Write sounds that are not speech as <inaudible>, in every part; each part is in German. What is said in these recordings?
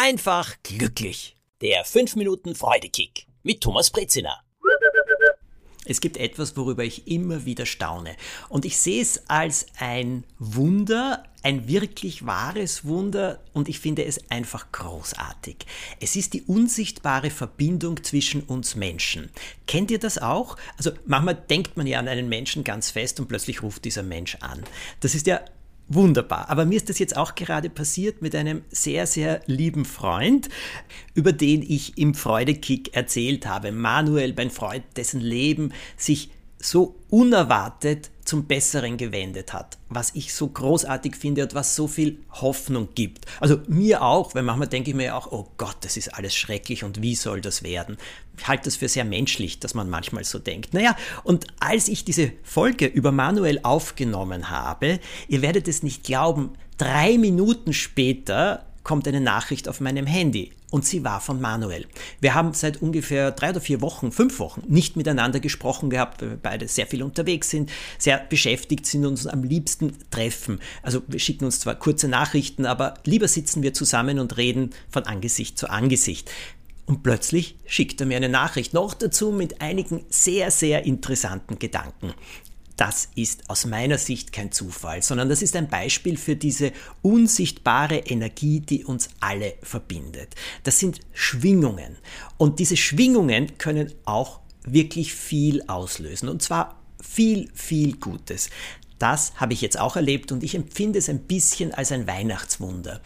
einfach glücklich. Der 5 Minuten Freudekick mit Thomas Brezina. Es gibt etwas, worüber ich immer wieder staune. Und ich sehe es als ein Wunder, ein wirklich wahres Wunder und ich finde es einfach großartig. Es ist die unsichtbare Verbindung zwischen uns Menschen. Kennt ihr das auch? Also manchmal denkt man ja an einen Menschen ganz fest und plötzlich ruft dieser Mensch an. Das ist ja Wunderbar. Aber mir ist das jetzt auch gerade passiert mit einem sehr, sehr lieben Freund, über den ich im Freudekick erzählt habe. Manuel, mein Freund, dessen Leben sich so unerwartet zum Besseren gewendet hat, was ich so großartig finde und was so viel Hoffnung gibt. Also mir auch, weil manchmal denke ich mir auch, oh Gott, das ist alles schrecklich und wie soll das werden? Ich halte das für sehr menschlich, dass man manchmal so denkt. Naja, und als ich diese Folge über Manuel aufgenommen habe, ihr werdet es nicht glauben, drei Minuten später kommt eine Nachricht auf meinem Handy und sie war von Manuel. Wir haben seit ungefähr drei oder vier Wochen, fünf Wochen nicht miteinander gesprochen gehabt, weil wir beide sehr viel unterwegs sind, sehr beschäftigt sind und uns am liebsten treffen. Also wir schicken uns zwar kurze Nachrichten, aber lieber sitzen wir zusammen und reden von Angesicht zu Angesicht. Und plötzlich schickt er mir eine Nachricht, noch dazu mit einigen sehr, sehr interessanten Gedanken. Das ist aus meiner Sicht kein Zufall, sondern das ist ein Beispiel für diese unsichtbare Energie, die uns alle verbindet. Das sind Schwingungen. Und diese Schwingungen können auch wirklich viel auslösen. Und zwar viel, viel Gutes. Das habe ich jetzt auch erlebt und ich empfinde es ein bisschen als ein Weihnachtswunder.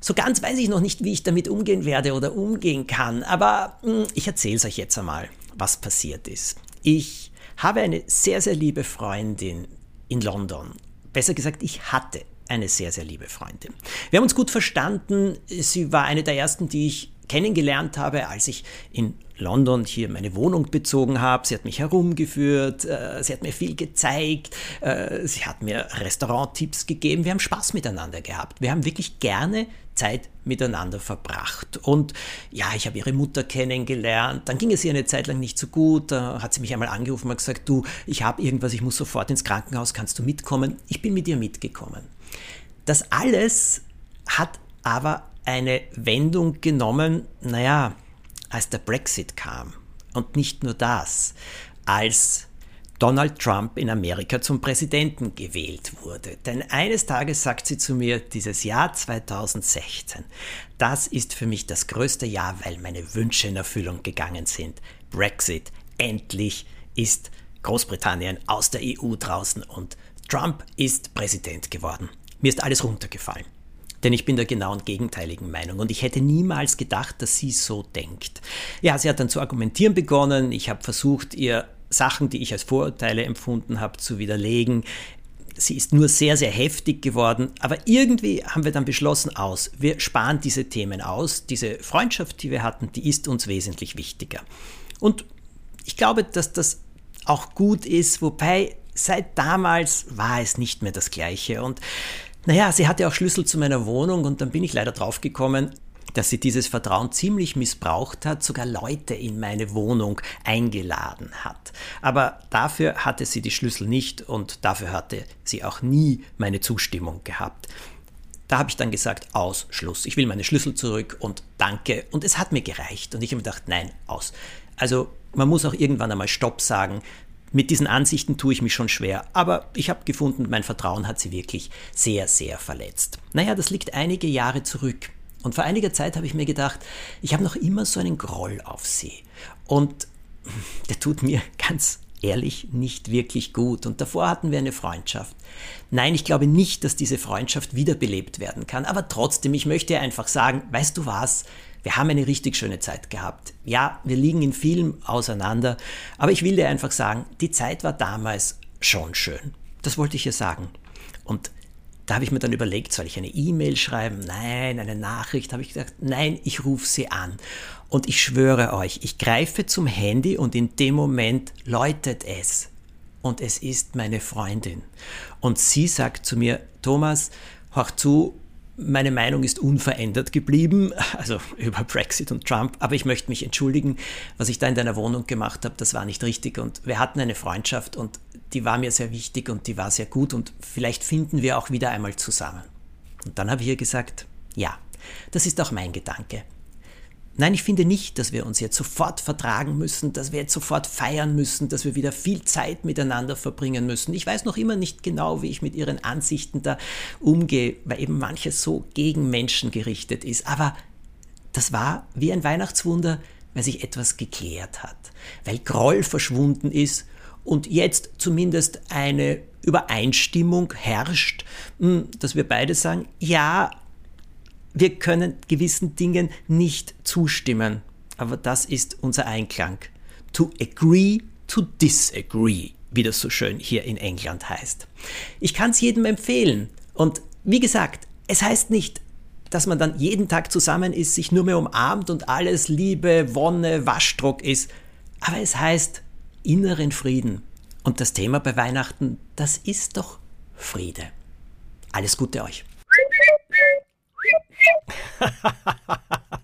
So ganz weiß ich noch nicht, wie ich damit umgehen werde oder umgehen kann, aber hm, ich erzähle es euch jetzt einmal, was passiert ist. Ich habe eine sehr, sehr liebe Freundin in London. Besser gesagt, ich hatte eine sehr, sehr liebe Freundin. Wir haben uns gut verstanden. Sie war eine der ersten, die ich kennengelernt habe, als ich in London hier meine Wohnung bezogen habe. Sie hat mich herumgeführt, äh, sie hat mir viel gezeigt, äh, sie hat mir Restauranttipps gegeben. Wir haben Spaß miteinander gehabt. Wir haben wirklich gerne Zeit miteinander verbracht. Und ja, ich habe ihre Mutter kennengelernt. Dann ging es ihr eine Zeit lang nicht so gut. Da hat sie mich einmal angerufen und gesagt, du, ich habe irgendwas, ich muss sofort ins Krankenhaus, kannst du mitkommen? Ich bin mit ihr mitgekommen. Das alles hat aber eine Wendung genommen, naja, als der Brexit kam. Und nicht nur das, als Donald Trump in Amerika zum Präsidenten gewählt wurde. Denn eines Tages sagt sie zu mir, dieses Jahr 2016, das ist für mich das größte Jahr, weil meine Wünsche in Erfüllung gegangen sind. Brexit, endlich ist Großbritannien aus der EU draußen und Trump ist Präsident geworden. Mir ist alles runtergefallen. Denn ich bin der genauen gegenteiligen Meinung und ich hätte niemals gedacht, dass sie so denkt. Ja, sie hat dann zu argumentieren begonnen. Ich habe versucht, ihr Sachen, die ich als Vorurteile empfunden habe, zu widerlegen. Sie ist nur sehr, sehr heftig geworden, aber irgendwie haben wir dann beschlossen aus, wir sparen diese Themen aus. Diese Freundschaft, die wir hatten, die ist uns wesentlich wichtiger. Und ich glaube, dass das auch gut ist, wobei seit damals war es nicht mehr das Gleiche. Und naja, sie hatte auch Schlüssel zu meiner Wohnung und dann bin ich leider draufgekommen, dass sie dieses Vertrauen ziemlich missbraucht hat, sogar Leute in meine Wohnung eingeladen hat. Aber dafür hatte sie die Schlüssel nicht und dafür hatte sie auch nie meine Zustimmung gehabt. Da habe ich dann gesagt, aus, Schluss. Ich will meine Schlüssel zurück und danke. Und es hat mir gereicht. Und ich habe gedacht, nein, aus. Also man muss auch irgendwann einmal Stopp sagen. Mit diesen Ansichten tue ich mich schon schwer, aber ich habe gefunden, mein Vertrauen hat sie wirklich sehr, sehr verletzt. Naja, das liegt einige Jahre zurück. Und vor einiger Zeit habe ich mir gedacht, ich habe noch immer so einen Groll auf sie. Und der tut mir <laughs> ganz ehrlich nicht wirklich gut. Und davor hatten wir eine Freundschaft. Nein, ich glaube nicht, dass diese Freundschaft wiederbelebt werden kann. Aber trotzdem, ich möchte einfach sagen, weißt du was? Wir haben eine richtig schöne Zeit gehabt. Ja, wir liegen in vielem auseinander. Aber ich will dir einfach sagen, die Zeit war damals schon schön. Das wollte ich ihr sagen. Und da habe ich mir dann überlegt, soll ich eine E-Mail schreiben? Nein, eine Nachricht. Habe ich gesagt, nein, ich rufe sie an. Und ich schwöre euch, ich greife zum Handy und in dem Moment läutet es. Und es ist meine Freundin. Und sie sagt zu mir, Thomas, hör zu, meine Meinung ist unverändert geblieben, <laughs> also über Brexit und Trump, aber ich möchte mich entschuldigen, was ich da in deiner Wohnung gemacht habe, das war nicht richtig und wir hatten eine Freundschaft und die war mir sehr wichtig und die war sehr gut und vielleicht finden wir auch wieder einmal zusammen. Und dann habe ich ihr gesagt, ja, Das ist auch mein Gedanke. Nein, ich finde nicht, dass wir uns jetzt sofort vertragen müssen, dass wir jetzt sofort feiern müssen, dass wir wieder viel Zeit miteinander verbringen müssen. Ich weiß noch immer nicht genau, wie ich mit ihren Ansichten da umgehe, weil eben manches so gegen Menschen gerichtet ist. Aber das war wie ein Weihnachtswunder, weil sich etwas geklärt hat, weil Groll verschwunden ist und jetzt zumindest eine Übereinstimmung herrscht, hm, dass wir beide sagen, ja, wir können gewissen Dingen nicht zustimmen, aber das ist unser Einklang. To agree to disagree, wie das so schön hier in England heißt. Ich kann es jedem empfehlen. Und wie gesagt, es heißt nicht, dass man dann jeden Tag zusammen ist, sich nur mehr umarmt und alles Liebe, Wonne, Waschdruck ist. Aber es heißt inneren Frieden. Und das Thema bei Weihnachten, das ist doch Friede. Alles Gute euch. <laughs>